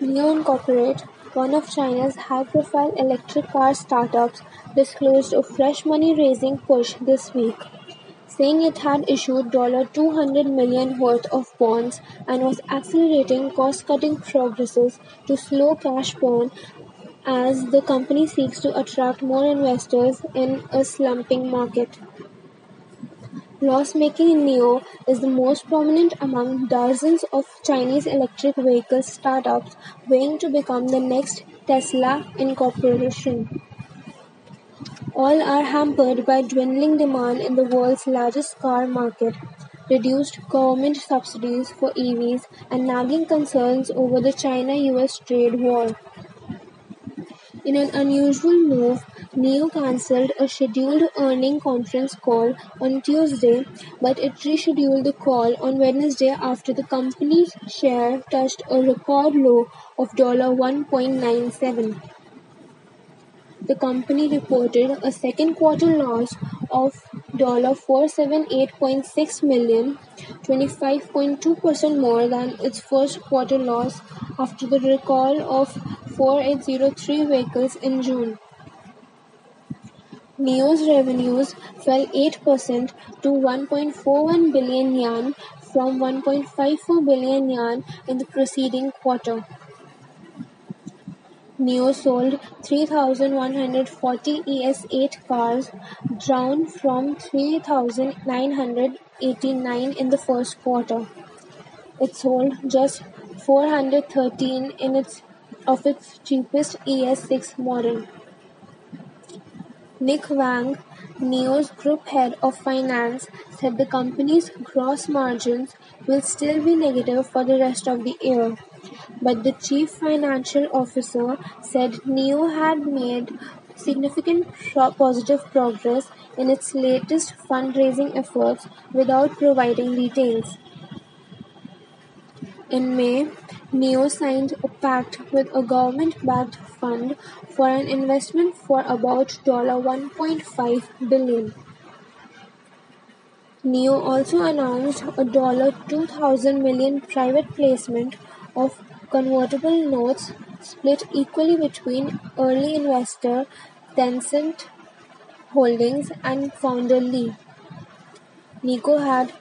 NIO Incorporated, one of China's high-profile electric car startups, disclosed a fresh money-raising push this week, saying it had issued $200 million worth of bonds and was accelerating cost-cutting progresses to slow cash burn as the company seeks to attract more investors in a slumping market. Loss-making NIO is the most prominent among dozens of Chinese electric vehicle startups vying to become the next Tesla Incorporation. All are hampered by dwindling demand in the world's largest car market, reduced government subsidies for EVs, and nagging concerns over the China-US trade war. In an unusual move, NIO cancelled a scheduled earnings conference call on Tuesday, but it rescheduled the call on Wednesday after the company's share touched a record low of $1.97. The company reported a second quarter loss of $478.6 million, 25.2% more than its first quarter loss after the recall of 4803 vehicles in June. NIO's revenues fell eight percent to one point four one billion yuan from one point five four billion yuan in the preceding quarter. NIO sold three thousand one hundred forty ES8 cars, down from three thousand nine hundred eighty-nine in the first quarter. It sold just four hundred thirteen in its of its cheapest ES6 model. Nick Wang, NIO's group head of finance, said the company's gross margins will still be negative for the rest of the year. But the chief financial officer said NIO had made significant positive progress in its latest fundraising efforts without providing details. In May, NIO signed a pact with a government-backed fund for an investment for about $1.5 billion. NIO also announced a 2,000 million private placement of convertible notes split equally between early investor Tencent Holdings and founder Li. NIO had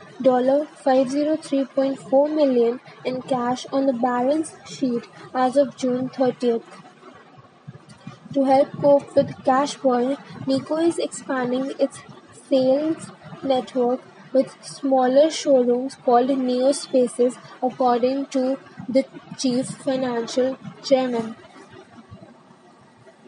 503.4 million in cash on the balance sheet as of June thirtieth. To help cope with cash burn, NIO is expanding its sales network with smaller showrooms called NIO Spaces according to the chief financial chairman.